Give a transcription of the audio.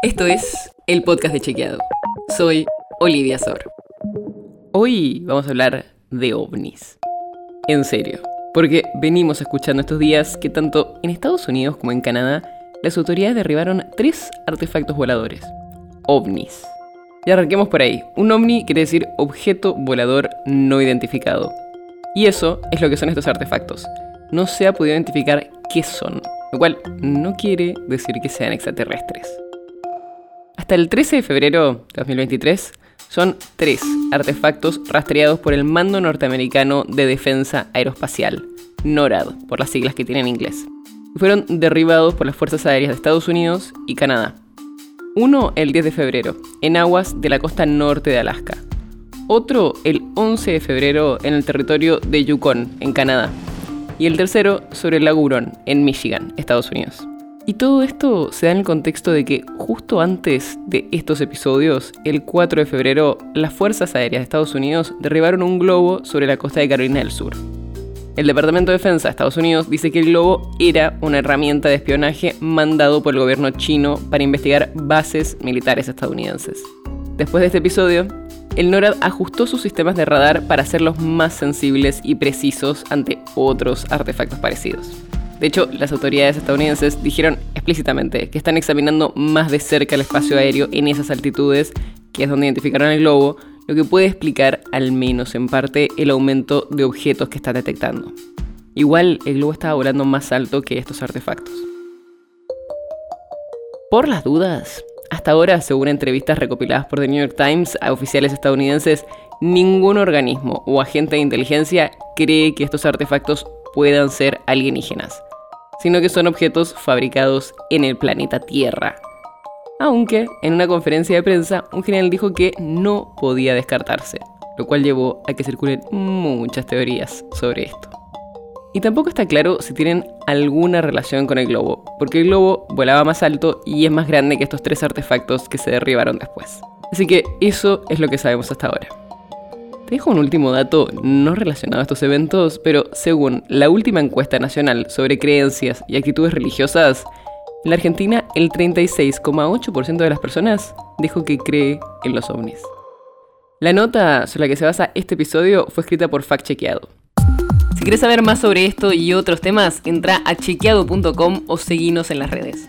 Esto es el podcast de Chequeado. Soy Olivia Sor. Hoy vamos a hablar de ovnis. En serio, porque venimos escuchando estos días que tanto en Estados Unidos como en Canadá las autoridades derribaron tres artefactos voladores. OVNIs. Y arranquemos por ahí. Un ovni quiere decir objeto volador no identificado. Y eso es lo que son estos artefactos. No se ha podido identificar qué son, lo cual no quiere decir que sean extraterrestres. Hasta el 13 de febrero de 2023 son tres artefactos rastreados por el Mando Norteamericano de Defensa Aeroespacial, NORAD, por las siglas que tiene en inglés. Fueron derribados por las Fuerzas Aéreas de Estados Unidos y Canadá. Uno el 10 de febrero, en aguas de la costa norte de Alaska. Otro el 11 de febrero en el territorio de Yukon, en Canadá. Y el tercero sobre el lago en Michigan, Estados Unidos. Y todo esto se da en el contexto de que justo antes de estos episodios, el 4 de febrero, las Fuerzas Aéreas de Estados Unidos derribaron un globo sobre la costa de Carolina del Sur. El Departamento de Defensa de Estados Unidos dice que el globo era una herramienta de espionaje mandado por el gobierno chino para investigar bases militares estadounidenses. Después de este episodio, el NORAD ajustó sus sistemas de radar para hacerlos más sensibles y precisos ante otros artefactos parecidos. De hecho, las autoridades estadounidenses dijeron explícitamente que están examinando más de cerca el espacio aéreo en esas altitudes, que es donde identificaron el globo, lo que puede explicar, al menos en parte, el aumento de objetos que están detectando. Igual, el globo estaba volando más alto que estos artefactos. Por las dudas, hasta ahora, según entrevistas recopiladas por The New York Times a oficiales estadounidenses, ningún organismo o agente de inteligencia cree que estos artefactos puedan ser alienígenas sino que son objetos fabricados en el planeta Tierra. Aunque en una conferencia de prensa un general dijo que no podía descartarse, lo cual llevó a que circulen muchas teorías sobre esto. Y tampoco está claro si tienen alguna relación con el globo, porque el globo volaba más alto y es más grande que estos tres artefactos que se derribaron después. Así que eso es lo que sabemos hasta ahora. Te dejo un último dato no relacionado a estos eventos, pero según la última encuesta nacional sobre creencias y actitudes religiosas, en la Argentina el 36,8% de las personas dijo que cree en los ovnis. La nota sobre la que se basa este episodio fue escrita por Fact Chequeado. Si quieres saber más sobre esto y otros temas, entra a chequeado.com o seguinos en las redes.